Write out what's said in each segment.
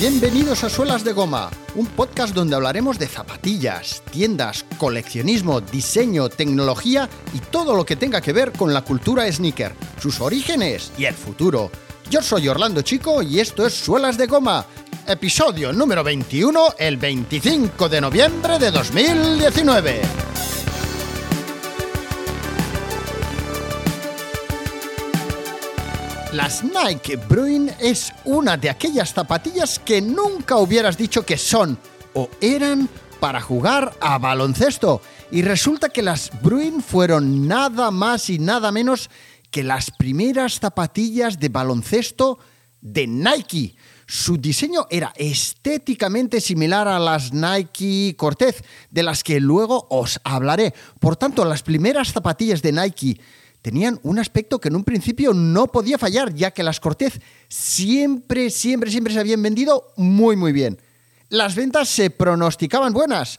Bienvenidos a Suelas de Goma, un podcast donde hablaremos de zapatillas, tiendas, coleccionismo, diseño, tecnología y todo lo que tenga que ver con la cultura sneaker, sus orígenes y el futuro. Yo soy Orlando Chico y esto es Suelas de Goma, episodio número 21, el 25 de noviembre de 2019. Las Nike Bruin es una de aquellas zapatillas que nunca hubieras dicho que son o eran para jugar a baloncesto. Y resulta que las Bruin fueron nada más y nada menos que las primeras zapatillas de baloncesto de Nike. Su diseño era estéticamente similar a las Nike Cortez, de las que luego os hablaré. Por tanto, las primeras zapatillas de Nike tenían un aspecto que en un principio no podía fallar, ya que las Cortez siempre, siempre, siempre se habían vendido muy, muy bien. Las ventas se pronosticaban buenas.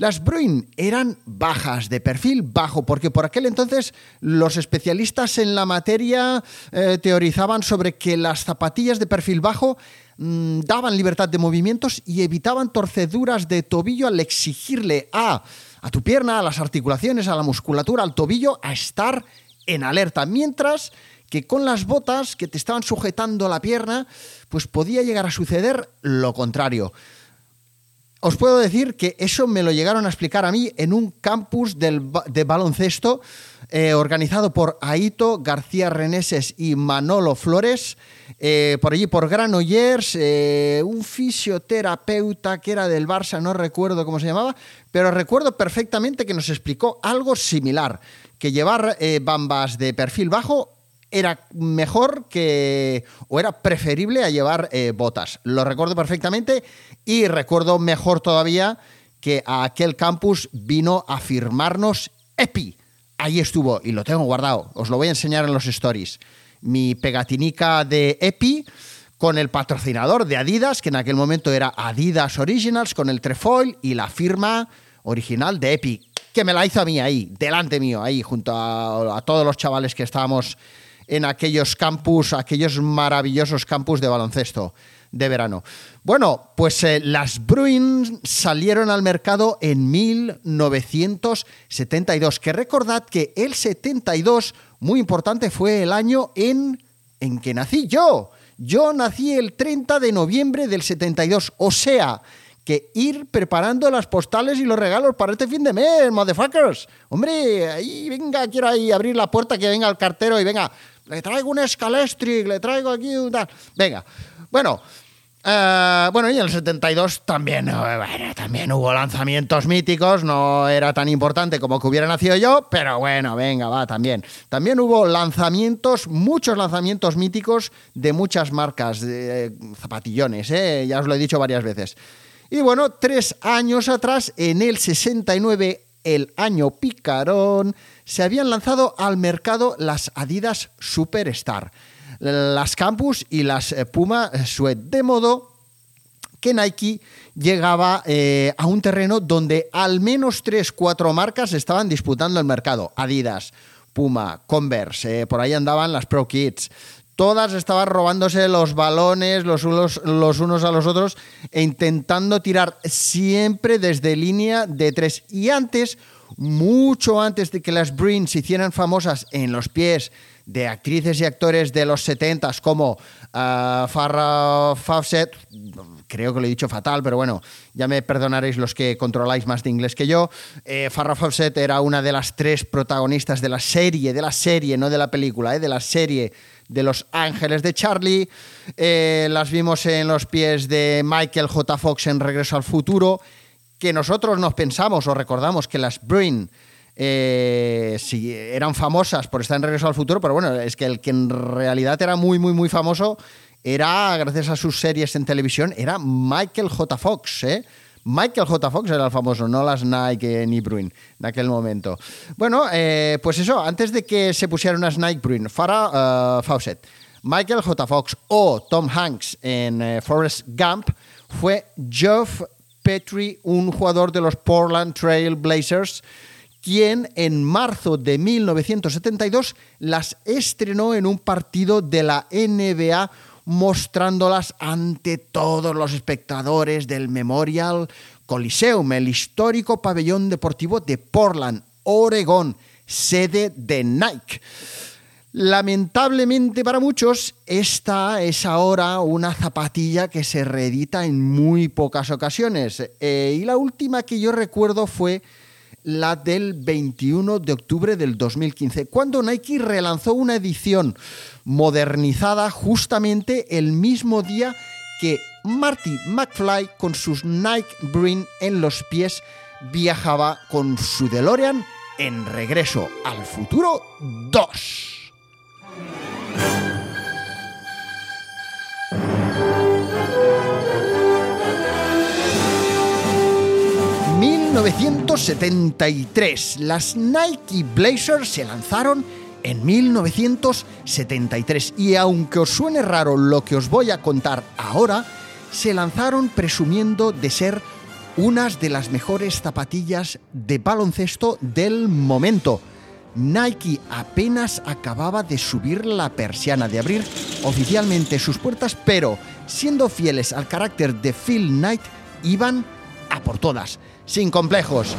Las Bruin eran bajas, de perfil bajo, porque por aquel entonces los especialistas en la materia eh, teorizaban sobre que las zapatillas de perfil bajo mmm, daban libertad de movimientos y evitaban torceduras de tobillo al exigirle a, a tu pierna, a las articulaciones, a la musculatura, al tobillo, a estar en alerta, mientras que con las botas que te estaban sujetando la pierna, pues podía llegar a suceder lo contrario. Os puedo decir que eso me lo llegaron a explicar a mí en un campus del, de baloncesto eh, organizado por Aito García Reneses y Manolo Flores, eh, por allí por Granollers, eh, un fisioterapeuta que era del Barça, no recuerdo cómo se llamaba, pero recuerdo perfectamente que nos explicó algo similar que llevar eh, bambas de perfil bajo era mejor que o era preferible a llevar eh, botas. Lo recuerdo perfectamente y recuerdo mejor todavía que a aquel campus vino a firmarnos EPI. Ahí estuvo y lo tengo guardado. Os lo voy a enseñar en los stories. Mi pegatinica de EPI con el patrocinador de Adidas, que en aquel momento era Adidas Originals, con el trefoil y la firma original de EPI que me la hizo a mí ahí, delante mío, ahí, junto a, todos los chavales que estábamos en aquellos campus, aquellos maravillosos campus de baloncesto de verano. Bueno, pues eh, las Bruins salieron al mercado en 1972, que recordad que el 72, muy importante, fue el año en, en que nací yo. Yo nací el 30 de noviembre del 72, o sea, que ir preparando las postales y los regalos para este fin de mes, motherfuckers. Hombre, ahí venga, quiero ahí abrir la puerta, que venga el cartero y venga, le traigo un escalestric, le traigo aquí un tal. Venga, bueno. Uh, bueno, y en el 72 también, uh, bueno, también hubo lanzamientos míticos, no era tan importante como que hubiera nacido yo, pero bueno, venga, va, también. También hubo lanzamientos, muchos lanzamientos míticos de muchas marcas, de, zapatillones, ¿eh? ya os lo he dicho varias veces. Y bueno, tres años atrás, en el 69, el año picarón, se habían lanzado al mercado las Adidas Superstar, las Campus y las eh, Puma Sweat, de modo que Nike llegaba eh, a un terreno donde al menos tres, cuatro marcas estaban disputando el mercado. Adidas, Puma, Converse, eh, por ahí andaban las Pro Kids, todas estaban robándose los balones los unos, a los otros e intentando tirar siempre desde línea de tres. Y antes, mucho antes de que las Breen se hicieran famosas en los pies de actrices y actores de los 70 como uh, Farrah Fawcett, creo que lo he dicho fatal, pero bueno, ya me perdonaréis los que controláis más de inglés que yo. Eh, Farrah Fawcett era una de las tres protagonistas de la serie, de la serie, no de la película, eh, de la serie de Los Ángeles de Charlie. Eh, las vimos en los pies de Michael J. Fox en Regreso al Futuro, que nosotros nos pensamos o recordamos que las Bruin eh, sí, eran famosas por estar en Regreso al Futuro, pero bueno, es que el que en realidad era muy, muy, muy famoso era, gracias a sus series en televisión, era Michael J. Fox, ¿eh? Michael J. Fox era el famoso, no las Nike ni Bruin en aquel momento. Bueno, eh, pues eso, antes de que se pusieran unas Nike Bruin, Farah uh, Fawcett, Michael J. Fox o Tom Hanks en uh, Forrest Gump, fue Geoff Petrie, un jugador de los Portland Trail Blazers, quien en marzo de 1972 las estrenó en un partido de la NBA mostrándolas ante todos los espectadores del Memorial Coliseum, el histórico pabellón deportivo de Portland, Oregón, sede de Nike. Lamentablemente para muchos, esta es ahora una zapatilla que se reedita en muy pocas ocasiones. Eh, y la última que yo recuerdo fue la del 21 de octubre del 2015, cuando Nike relanzó una edición modernizada justamente el mismo día que Marty McFly con sus Nike Green en los pies viajaba con su DeLorean en Regreso al Futuro 2. 1973. Las Nike Blazers se lanzaron en 1973 y aunque os suene raro lo que os voy a contar ahora, se lanzaron presumiendo de ser unas de las mejores zapatillas de baloncesto del momento. Nike apenas acababa de subir la persiana, de abrir oficialmente sus puertas, pero siendo fieles al carácter de Phil Knight, iban a por todas sin complejos.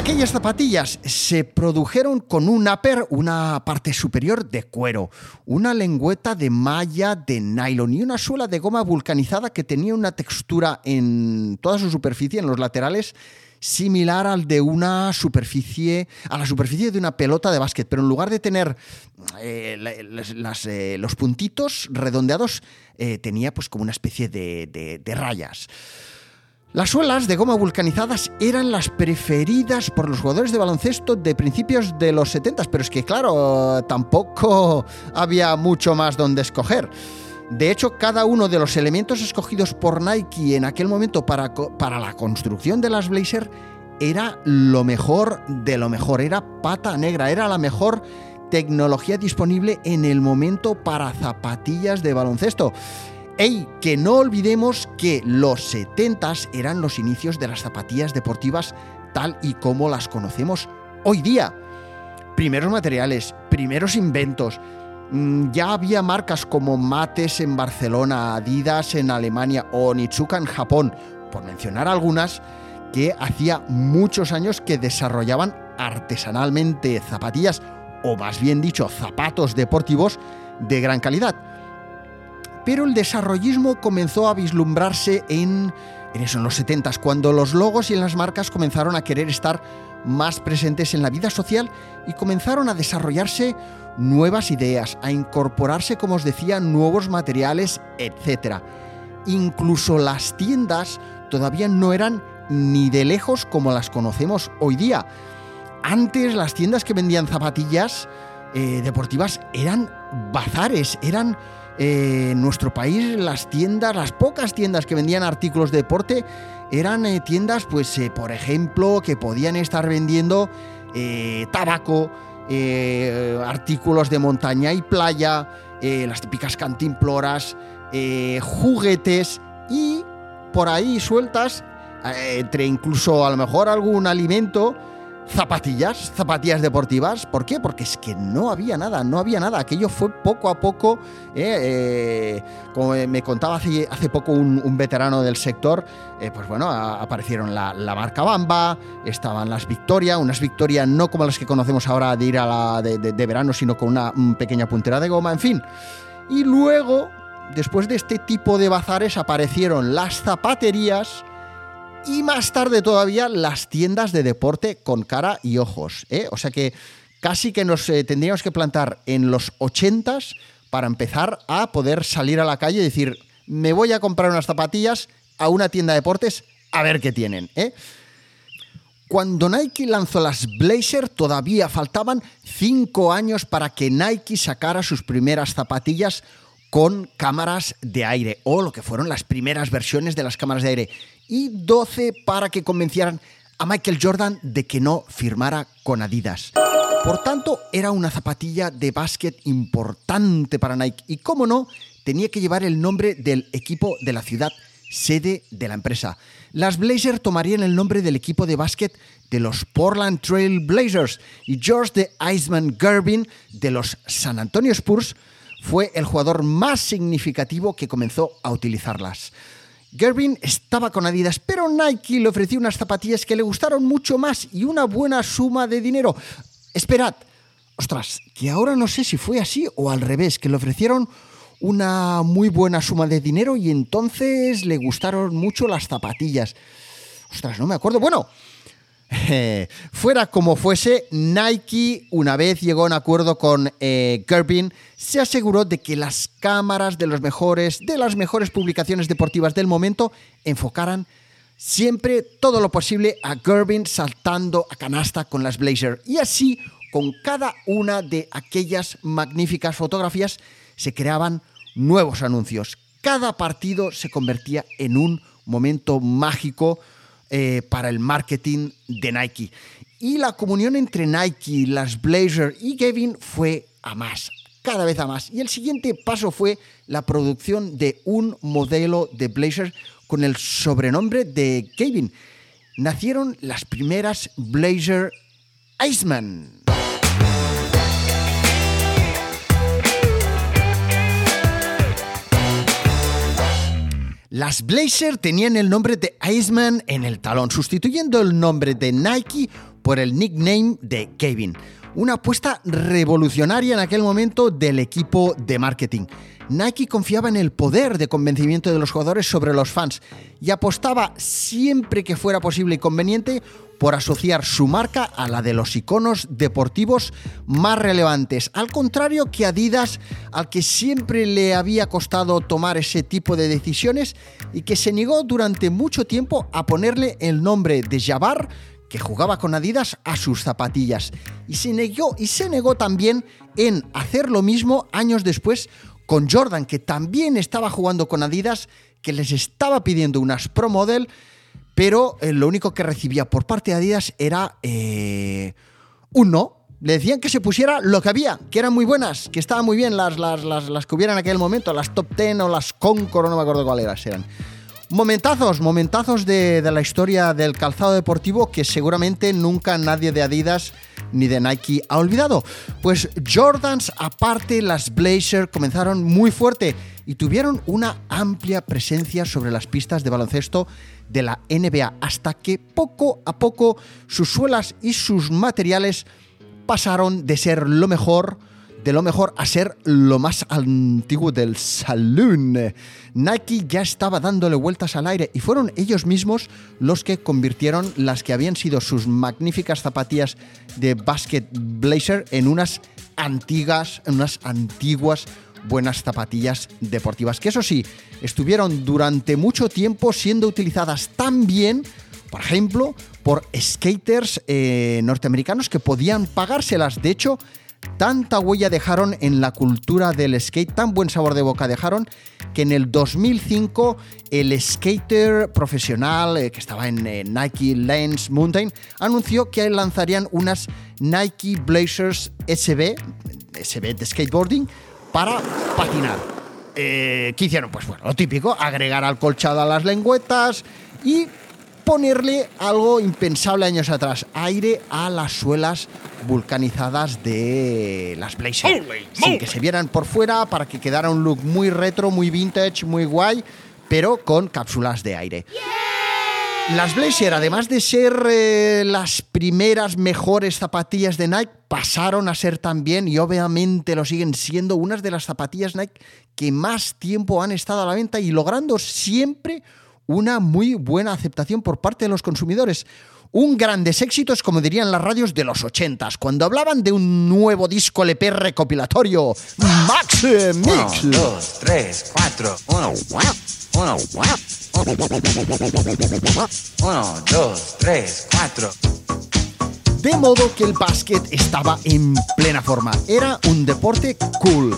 Aquellas zapatillas se produjeron con un upper, una parte superior de cuero, una lengüeta de malla de nylon y una suela de goma vulcanizada que tenía una textura en toda su superficie, en los laterales, similar al de una superficie, a la superficie de una pelota de básquet, pero en lugar de tener eh, eh, los puntitos redondeados, eh, tenía pues como una especie de rayas. Las suelas de goma vulcanizadas eran las preferidas por los jugadores de baloncesto de principios de los 70, pero es que claro, tampoco había mucho más donde escoger. De hecho, cada uno de los elementos escogidos por Nike en aquel momento para, para la construcción de las Blazer era lo mejor de lo mejor, era pata negra, era la mejor tecnología disponible en el momento para zapatillas de baloncesto. ¡Ey! Que no olvidemos que los 70s eran los inicios de las zapatillas deportivas tal y como las conocemos hoy día. Primeros materiales, primeros inventos. Mm, ya había marcas como Mates en Barcelona, Adidas en Alemania o Nitsuka en Japón, por mencionar algunas, que hacía muchos años que desarrollaban artesanalmente zapatillas, o más bien dicho, zapatos deportivos de gran calidad. Pero el desarrollismo comenzó a vislumbrarse en, en los 70 cuando los logos y las marcas comenzaron a querer estar más presentes en la vida social y comenzaron a desarrollarse nuevas ideas, a incorporarse, como os decía, nuevos materiales, etc. Incluso las tiendas todavía no eran ni de lejos como las conocemos hoy día. Antes las tiendas que vendían zapatillas eh, deportivas eran bazares, eran eh, en nuestro país las tiendas, las pocas tiendas que vendían artículos de deporte, eran eh, tiendas, pues, eh, por ejemplo, que podían estar vendiendo tabaco, artículos de montaña y playa, las típicas cantimploras, juguetes y por ahí sueltas, entre incluso a lo mejor algún alimento, zapatillas, zapatillas deportivas. ¿Por qué? Porque es que no había nada, no había nada. Aquello fue poco a poco, eh, eh, como me contaba hace, poco un, veterano del sector, eh, pues bueno, aparecieron la, marca Bamba, estaban las Victoria, unas Victoria no como las que conocemos ahora de ir a la de, verano, sino con una pequeña puntera de goma, en fin. Y luego, después de este tipo de bazares, aparecieron las zapaterías, y más tarde todavía las tiendas de deporte con cara y ojos. ¿eh? O sea que casi que nos eh, tendríamos que plantar en los 80s para empezar a poder salir a la calle y decir, me voy a comprar unas zapatillas a una tienda de deportes a ver qué tienen. ¿eh? Cuando Nike lanzó las Blazer todavía faltaban cinco años para que Nike sacara sus primeras zapatillas con cámaras de aire o lo que fueron las primeras versiones de las cámaras de aire y 12 para que convencieran a Michael Jordan de que no firmara con Adidas. Por tanto, era una zapatilla de básquet importante para Nike y, como no, tenía que llevar el nombre del equipo de la ciudad, sede de la empresa. Las Blazers tomarían el nombre del equipo de básquet de los Portland Trail Blazers y George de Iceman Gervin de los San Antonio Spurs fue el jugador más significativo que comenzó a utilizarlas. Gervin estaba con Adidas, pero Nike le ofreció unas zapatillas que le gustaron mucho más y una buena suma de dinero. Esperad, ostras, que ahora no sé si fue así o al revés, que le ofrecieron una muy buena suma de dinero y entonces le gustaron mucho las zapatillas. Ostras, no me acuerdo. Bueno, fuera como fuese, Nike, una vez llegó a un acuerdo con eh, Gervin, se aseguró de que las cámaras de los mejores, de las mejores publicaciones deportivas del momento, enfocaran siempre todo lo posible a Gervin saltando a canasta con las Blazer. Y así, con cada una de aquellas magníficas fotografías, se creaban nuevos anuncios. Cada partido se convertía en un momento mágico eh, para el marketing de Nike. Y la comunión entre Nike, las Blazer y Kevin fue a más, cada vez a más. Y el siguiente paso fue la producción de un modelo de Blazer con el sobrenombre de Kevin. Nacieron las primeras Blazer Iceman. Las Blazer tenían el nombre de Iceman en el talón, sustituyendo el nombre de Nike por el nickname de Kevin. Una apuesta revolucionaria en aquel momento del equipo de marketing. Nike confiaba en el poder de convencimiento de los jugadores sobre los fans y apostaba siempre que fuera posible y conveniente por asociar su marca a la de los iconos deportivos más relevantes, al contrario que Adidas, al que siempre le había costado tomar ese tipo de decisiones y que se negó durante mucho tiempo a ponerle el nombre de Jabbar, que jugaba con Adidas, a sus zapatillas. Y se negó, y se negó también en hacer lo mismo años después con Jordan, que también estaba jugando con Adidas, que les estaba pidiendo unas Pro Model pero eh, lo único que recibía por parte de Adidas era eh, un no. Le decían que se pusiera lo que había, que eran muy buenas, que estaban muy bien las, las, las, que hubiera en aquel momento, las Top Ten o las Concord, no me acuerdo cuáles eran. Momentazos, momentazos de, la historia del calzado deportivo que seguramente nunca nadie de Adidas ni de Nike ha olvidado. Pues Jordans, aparte, las Blazer comenzaron muy fuerte y tuvieron una amplia presencia sobre las pistas de baloncesto de la NBA, hasta que poco a poco sus suelas y sus materiales pasaron de ser lo mejor, de lo mejor a ser lo más antiguo del saloon. Nike ya estaba dándole vueltas al aire y fueron ellos mismos los que convirtieron las que habían sido sus magníficas zapatillas de basket blazer en unas antiguas, en unas antiguas buenas zapatillas deportivas, que eso sí, estuvieron durante mucho tiempo siendo utilizadas tan bien, por ejemplo, por skaters eh, norteamericanos que podían pagárselas. De hecho, tanta huella dejaron en la cultura del skate, tan buen sabor de boca dejaron, que en el 2005 el skater profesional eh, que estaba en eh, Nike Lens Mountain anunció que lanzarían unas Nike Blazers SB, SB de skateboarding, para patinar. Eh, ¿Qué hicieron? Pues bueno, lo típico, agregar alcolchado a las lengüetas y ponerle algo impensable años atrás, aire a las suelas vulcanizadas de las Blazer. Sin que se vieran por fuera, para que quedara un look muy retro, muy vintage, muy guay, pero con cápsulas de aire. Las Blazer, además de ser eh, las primeras mejores zapatillas de Nike, pasaron a ser también, y obviamente lo siguen siendo, unas de las zapatillas Nike que más tiempo han estado a la venta y logrando siempre una muy buena aceptación por parte de los consumidores. Un grandes éxitos, como dirían las radios de los 80 cuando hablaban de un nuevo disco LP recopilatorio, Max Mix. Uno, dos, tres, cuatro, uno, uno, uno, dos, tres, cuatro. De modo que el básquet estaba en plena forma. Era un deporte cool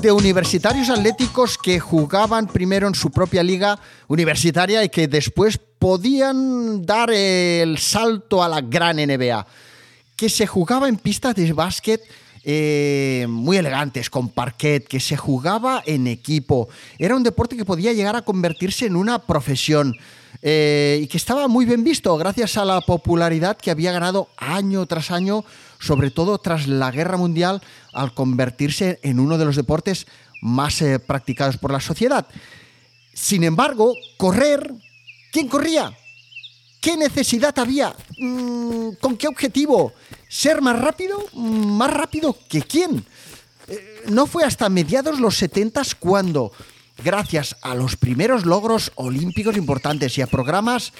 de universitarios atléticos que jugaban primero en su propia liga universitaria y que después podían dar el salto a la gran NBA, que se jugaba en pistas de básquet eh, muy elegantes, con parquet, que se jugaba en equipo. Era un deporte que podía llegar a convertirse en una profesión. eh, y que estaba muy bien visto gracias a la popularidad que había ganado año tras año, sobre todo tras la Guerra Mundial, al convertirse en uno de los deportes más eh, practicados por la sociedad. Sin embargo, correr, ¿quién corría? ¿Qué necesidad había? Mm, ¿Con qué objetivo? ¿Ser más rápido? Mm, ¿Más rápido que quién? Eh, no fue hasta mediados los 70 cuando, gracias a los primeros logros olímpicos importantes y a programas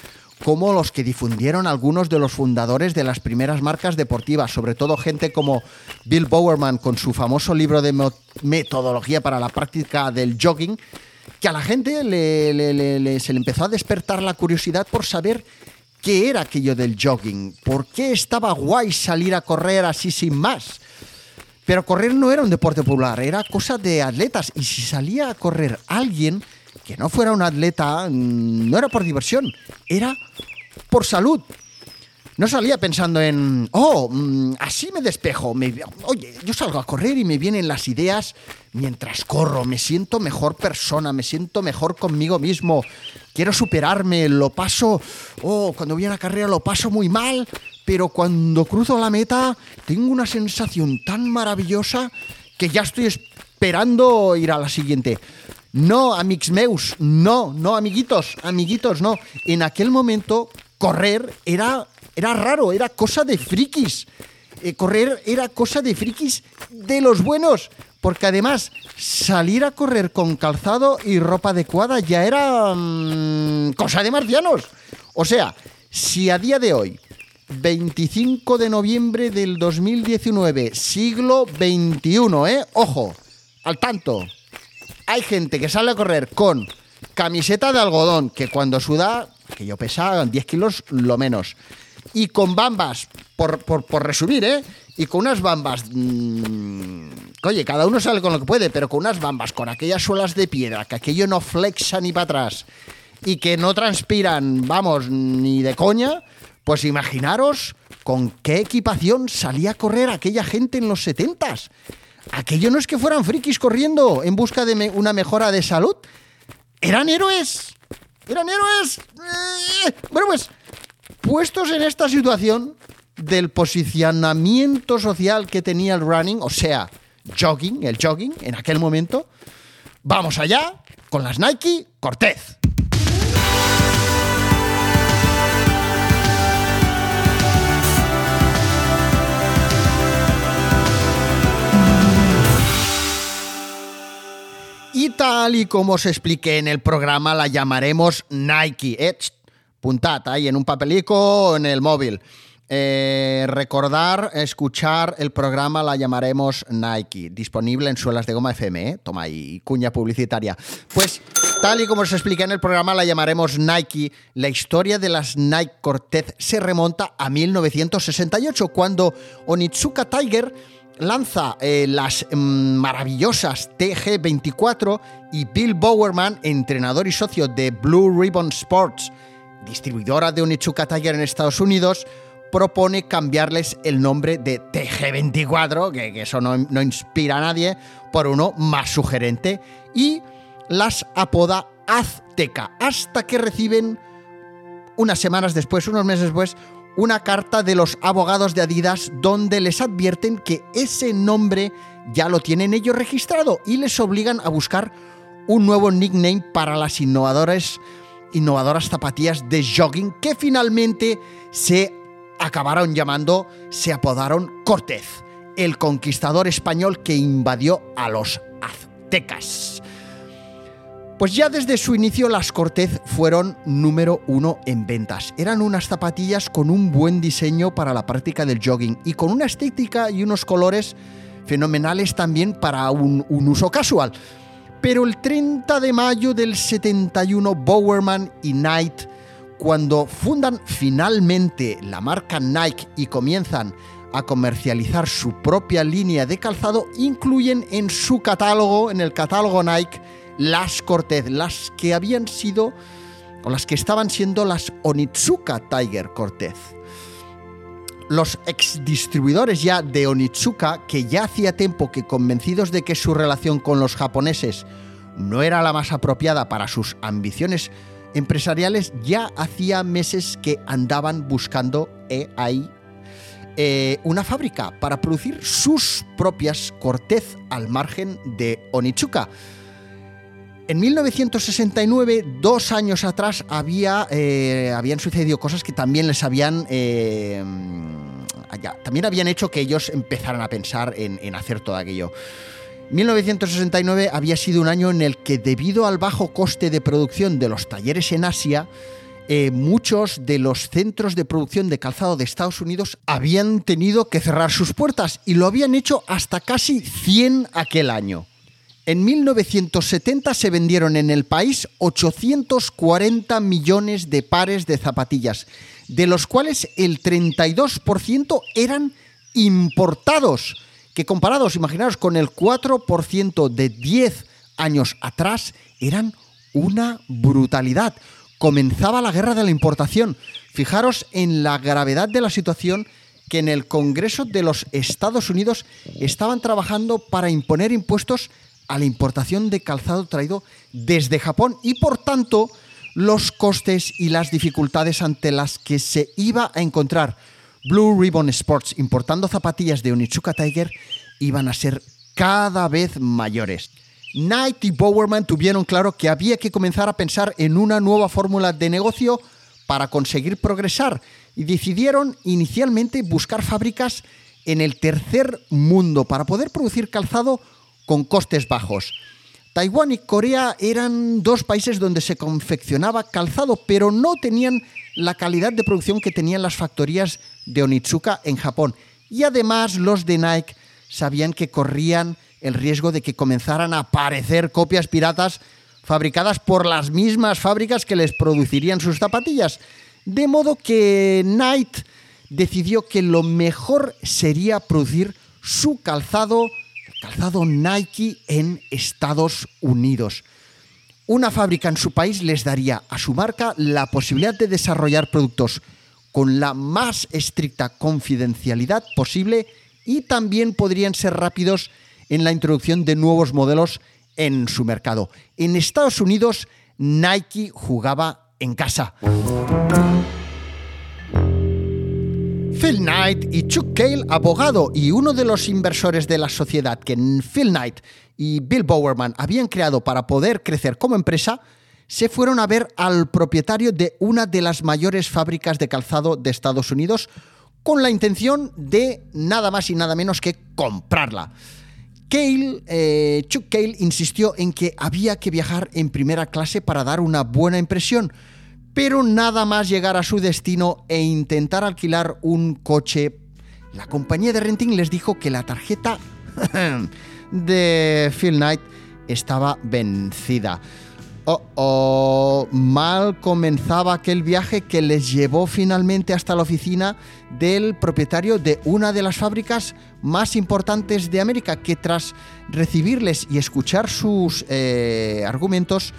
como los que difundieron algunos de los fundadores de las primeras marcas deportivas, sobre todo gente como Bill Bowerman con su famoso libro de metodología para la práctica del jogging, que a la gente se le empezó a despertar la curiosidad por saber qué era aquello del jogging, por qué estaba guay salir a correr así sin más. Pero correr no era un deporte popular, era cosa de atletas. Y si salía a correr alguien no fuera un atleta, mm, no era por diversión, era por salud. No salía pensando en, oh, mm, así me despejo. oye, yo salgo a correr y me vienen las ideas mientras corro. Me siento mejor persona, me siento mejor conmigo mismo. Quiero superarme, lo paso, oh, cuando voy a la carrera lo paso muy mal, pero cuando cruzo la meta tengo una sensación tan maravillosa que ya estoy esperando ir a la siguiente. No, amigos meus, no, no, amiguitos, amiguitos, no. En aquel momento correr era era raro, era cosa de frikis. Eh, correr era cosa de frikis de los buenos. Porque además, salir a correr con calzado y ropa adecuada ya era mm, cosa de marcianos. O sea, si a día de hoy, 25 de noviembre del 2019, siglo XXI, ¿eh? Ojo, al tanto. Hay gente que sale a correr con camiseta de algodón, que cuando suda, que yo pesaba 10 kilos lo menos y con bambas, por, resumir, ¿eh? Y con unas bambas. Mmm, oye, cada uno sale con lo que puede, pero con unas bambas, con aquellas suelas de piedra, que aquello no flexa ni para atrás y que no transpiran, vamos, ni de coña, pues imaginaros con qué equipación salía a correr aquella gente en los setentas. Aquello no es que fueran frikis corriendo en busca de una mejora de salud. Eran héroes. Eran héroes. Eh, bueno, pues puestos en esta situación del posicionamiento social que tenía el running, o sea, jogging, el jogging en aquel momento, vamos allá con las Nike Cortez. Y tal y como os expliqué en el programa, la llamaremos Nike. Edge puntad ahí en un papelico en el móvil. Eh, recordar, escuchar el programa, la llamaremos Nike, disponible en Suelas de Goma FM, ¿eh? toma ahí, cuña publicitaria. Pues, tal y como os expliqué en el programa, la llamaremos Nike. La historia de las Nike Cortez se remonta a 1968, cuando Onitsuka Tiger lanza eh, las mm, maravillosas TG24 y Bill Bowerman, entrenador y socio de Blue Ribbon Sports, distribuidora de Onitsuka Tiger en Estados Unidos, propone cambiarles el nombre de TG24, que, eso no, no, inspira a nadie, por uno más sugerente, y las apoda Azteca, hasta que reciben, unas semanas después, unos meses después, una carta de los abogados de Adidas donde les advierten que ese nombre ya lo tienen ellos registrado y les obligan a buscar un nuevo nickname para las innovadoras innovadoras zapatillas de jogging que finalmente se acabaron llamando, se apodaron Cortez, el conquistador español que invadió a los aztecas. Pues ya desde su inicio las Cortez fueron número uno en ventas. Eran unas zapatillas con un buen diseño para la práctica del jogging y con una estética y unos colores fenomenales también para un, uso casual. Pero el 30 de mayo del 71, Bowerman y Knight, cuando fundan finalmente la marca Nike y comienzan a comercializar su propia línea de calzado, incluyen en su catálogo, en el catálogo Nike, las Cortez, las que habían sido, o las que estaban siendo las Onitsuka Tiger Cortez los ex distribuidores ya de Onitsuka, que ya hacía tiempo que convencidos de que su relación con los japoneses no era la más apropiada para sus ambiciones empresariales ya hacía meses que andaban buscando ahí eh, una fábrica para producir sus propias Cortez al margen de Onichuka. En 1969, dos años atrás, había, eh, habían sucedido cosas que también les habían... eh, también habían hecho que ellos empezaran a pensar en, en hacer todo aquello. 1969 había sido un año en el que, debido al bajo coste de producción de los talleres en Asia, eh, muchos de los centros de producción de calzado de Estados Unidos habían tenido que cerrar sus puertas y lo habían hecho hasta casi 100 aquel año. En 1970 se vendieron en el país 840 millones de pares de zapatillas, de los cuales el 32% eran importados, que comparados, imaginaros, con el 4% de 10 años atrás, eran una brutalidad. Comenzaba la guerra de la importación. Fijaros en la gravedad de la situación que en el Congreso de los Estados Unidos estaban trabajando para imponer impuestos a la importación de calzado traído desde Japón y por tanto los costes y las dificultades ante las que se iba a encontrar Blue Ribbon Sports importando zapatillas de Onitsuka Tiger iban a ser cada vez mayores. Knight y Bowerman tuvieron claro que había que comenzar a pensar en una nueva fórmula de negocio para conseguir progresar y decidieron inicialmente buscar fábricas en el tercer mundo para poder producir calzado con costes bajos. Taiwán y Corea eran dos países donde se confeccionaba calzado, pero no tenían la calidad de producción que tenían las factorías de Onitsuka en Japón. Y además los de Nike sabían que corrían el riesgo de que comenzaran a aparecer copias piratas fabricadas por las mismas fábricas que les producirían sus zapatillas. De modo que Knight decidió que lo mejor sería producir su calzado, calzado Nike en Estados Unidos. Una fábrica en su país les daría a su marca la posibilidad de desarrollar productos con la más estricta confidencialidad posible y también podrían ser rápidos en la introducción de nuevos modelos en su mercado. En Estados Unidos, Nike jugaba en casa. Phil Knight y Chuck Cale, abogado y uno de los inversores de la sociedad que Phil Knight y Bill Bowerman habían creado para poder crecer como empresa, se fueron a ver al propietario de una de las mayores fábricas de calzado de Estados Unidos con la intención de nada más y nada menos que comprarla. Cale, eh, Chuck Cale insistió en que había que viajar en primera clase para dar una buena impresión, pero nada más llegar a su destino e intentar alquilar un coche, la compañía de renting les dijo que la tarjeta de Phil Knight estaba vencida. Oh, mal comenzaba aquel viaje que les llevó finalmente hasta la oficina del propietario de una de las fábricas más importantes de América, que tras recibirles y escuchar sus eh, argumentos,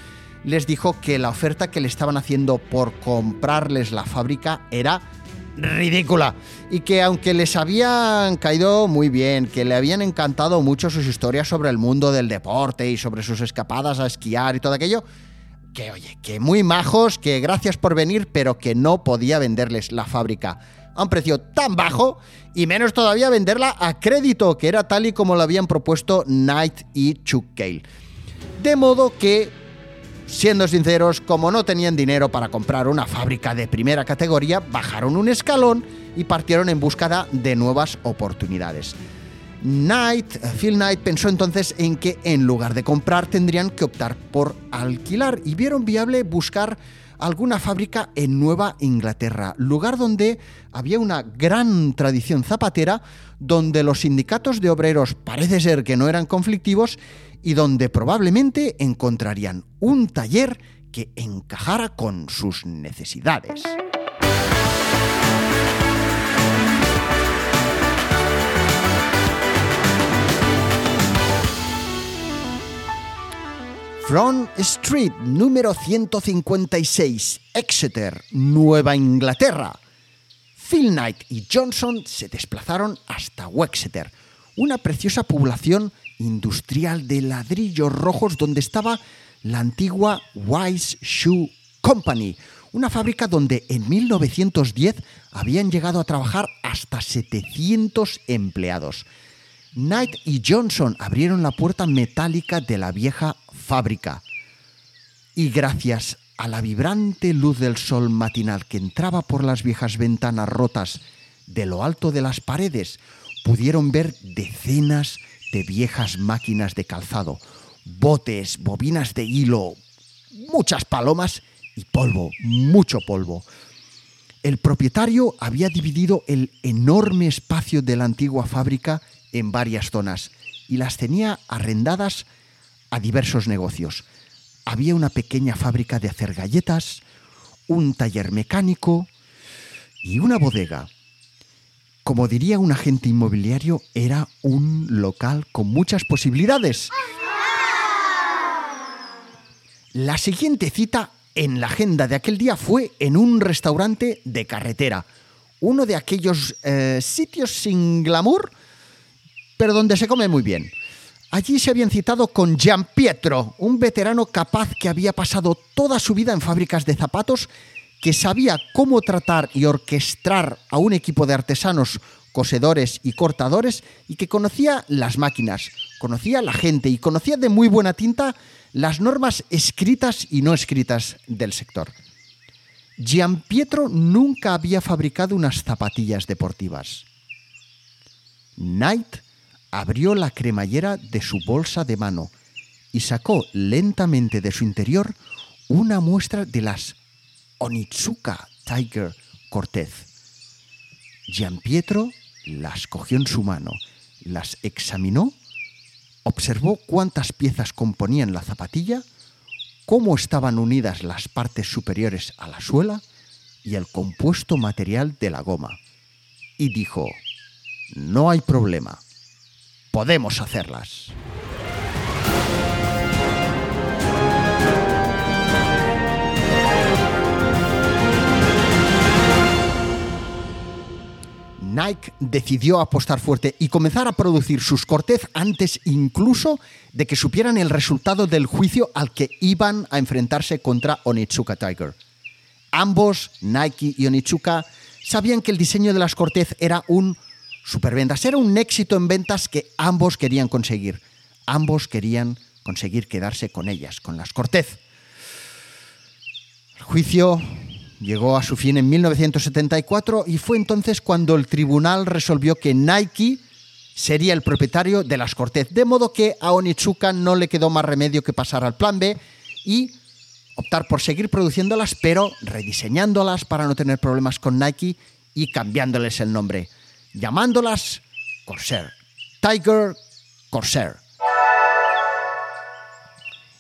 les dijo que la oferta que le estaban haciendo por comprarles la fábrica era ridícula y que aunque les habían caído muy bien, que le habían encantado mucho sus historias sobre el mundo del deporte y sobre sus escapadas a esquiar y todo aquello, que oye, que muy majos, que gracias por venir, pero que no podía venderles la fábrica a un precio tan bajo y menos todavía venderla a crédito, que era tal y como lo habían propuesto Knight y Chuck Cale. De modo que Siendo sinceros, como no tenían dinero para comprar una fábrica de primera categoría, bajaron un escalón y partieron en búsqueda de nuevas oportunidades. Knight, Phil Knight pensó entonces en que en lugar de comprar tendrían que optar por alquilar y vieron viable buscar alguna fábrica en Nueva Inglaterra, lugar donde había una gran tradición zapatera, donde los sindicatos de obreros parece ser que no eran conflictivos y donde probablemente encontrarían un taller que encajara con sus necesidades. Front Street, número 156, Exeter, Nueva Inglaterra. Phil Knight y Johnson se desplazaron hasta Wexeter, una preciosa población industrial de ladrillos rojos donde estaba la antigua Wise Shoe Company, una fábrica donde en 1910 habían llegado a trabajar hasta 700 empleados. Knight y Johnson abrieron la puerta metálica de la vieja fábrica y gracias a la vibrante luz del sol matinal que entraba por las viejas ventanas rotas de lo alto de las paredes, pudieron ver decenas de viejas máquinas de calzado, botes, bobinas de hilo, muchas palomas y polvo, mucho polvo. El propietario había dividido el enorme espacio de la antigua fábrica en varias zonas y las tenía arrendadas a diversos negocios. Había una pequeña fábrica de hacer galletas, un taller mecánico y una bodega. Como diría un agente inmobiliario, era un local con muchas posibilidades. La siguiente cita en la agenda de aquel día fue en un restaurante de carretera, uno de aquellos eh, sitios sin glamour pero donde se come muy bien. Allí se habían citado con Gian Pietro, un veterano capaz que había pasado toda su vida en fábricas de zapatos, que sabía cómo tratar y orquestar a un equipo de artesanos, cosedores y cortadores, y que conocía las máquinas, conocía la gente y conocía de muy buena tinta las normas escritas y no escritas del sector. Gian Pietro nunca había fabricado unas zapatillas deportivas. Knight abrió la cremallera de su bolsa de mano y sacó lentamente de su interior una muestra de las Onitsuka Tiger Cortez. Gian Pietro las cogió en su mano, las examinó, observó cuántas piezas componían la zapatilla, cómo estaban unidas las partes superiores a la suela y el compuesto material de la goma, y dijo, no hay problema podemos hacerlas. Nike decidió apostar fuerte y comenzar a producir sus Cortez antes incluso de que supieran el resultado del juicio al que iban a enfrentarse contra Onitsuka Tiger. Ambos, Nike y Onitsuka, sabían que el diseño de las Cortez era un superventas. Era un éxito en ventas que ambos querían conseguir. Ambos querían conseguir quedarse con ellas, con las Cortez. El juicio llegó a su fin en 1974 y fue entonces cuando el tribunal resolvió que Nike sería el propietario de las Cortez, de modo que a Onitsuka no le quedó más remedio que pasar al plan B y optar por seguir produciéndolas, pero rediseñándolas para no tener problemas con Nike y cambiándoles el nombre llamándolas Corsair. Tiger Corsair.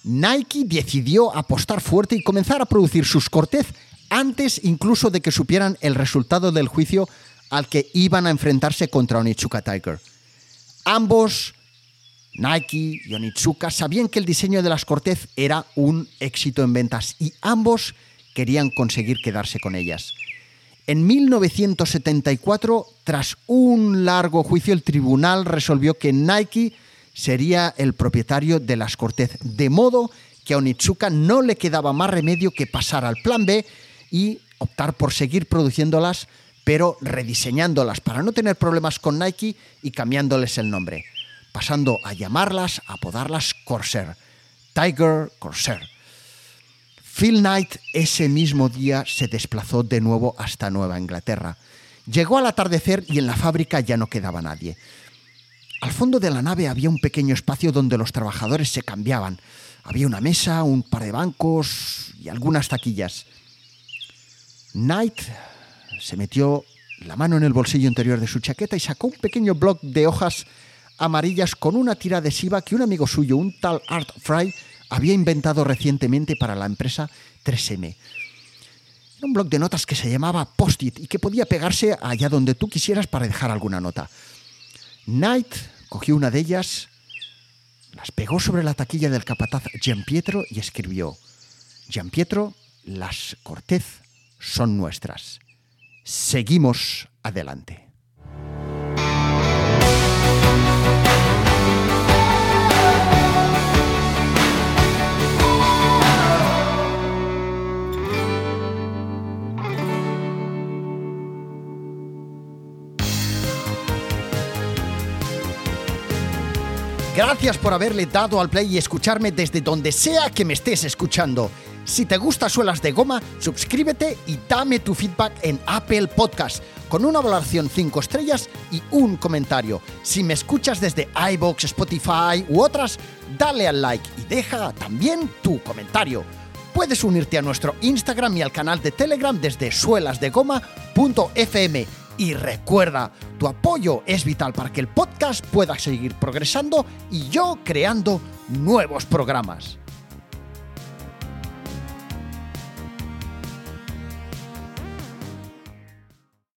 Nike decidió apostar fuerte y comenzar a producir sus Cortez antes incluso de que supieran el resultado del juicio al que iban a enfrentarse contra Onitsuka Tiger. Ambos, Nike y Onitsuka, sabían que el diseño de las Cortez era un éxito en ventas y ambos querían conseguir quedarse con ellas. En 1974, tras un largo juicio, el tribunal resolvió que Nike sería el propietario de las Cortez, de modo que a Onitsuka no le quedaba más remedio que pasar al plan B y optar por seguir produciéndolas, pero rediseñándolas para no tener problemas con Nike y cambiándoles el nombre, pasando a llamarlas, apodarlas Corsair, Tiger Corsair. Phil Knight ese mismo día se desplazó de nuevo hasta Nueva Inglaterra. Llegó al atardecer y en la fábrica ya no quedaba nadie. Al fondo de la nave había un pequeño espacio donde los trabajadores se cambiaban. Había una mesa, un par de bancos y algunas taquillas. Knight se metió la mano en el bolsillo interior de su chaqueta y sacó un pequeño bloc de hojas amarillas con una tira adhesiva que un amigo suyo, un tal Art Fry, había inventado recientemente para la empresa 3M. Era un blog de notas que se llamaba Post-it y que podía pegarse allá donde tú quisieras para dejar alguna nota. Knight cogió una de ellas, las pegó sobre la taquilla del capataz Gian Pietro y escribió: Gian Pietro, las Cortez son nuestras. Seguimos adelante. Gracias por haberle dado al play y escucharme desde donde sea que me estés escuchando. Si te gusta Suelas de Goma, suscríbete y dame tu feedback en Apple Podcast con una valoración 5 estrellas y un comentario. Si me escuchas desde iBox, Spotify u otras, dale al like y deja también tu comentario. Puedes unirte a nuestro Instagram y al canal de Telegram desde suelasdegoma.fm. Y recuerda, tu apoyo es vital para que el podcast pueda seguir progresando y yo creando nuevos programas.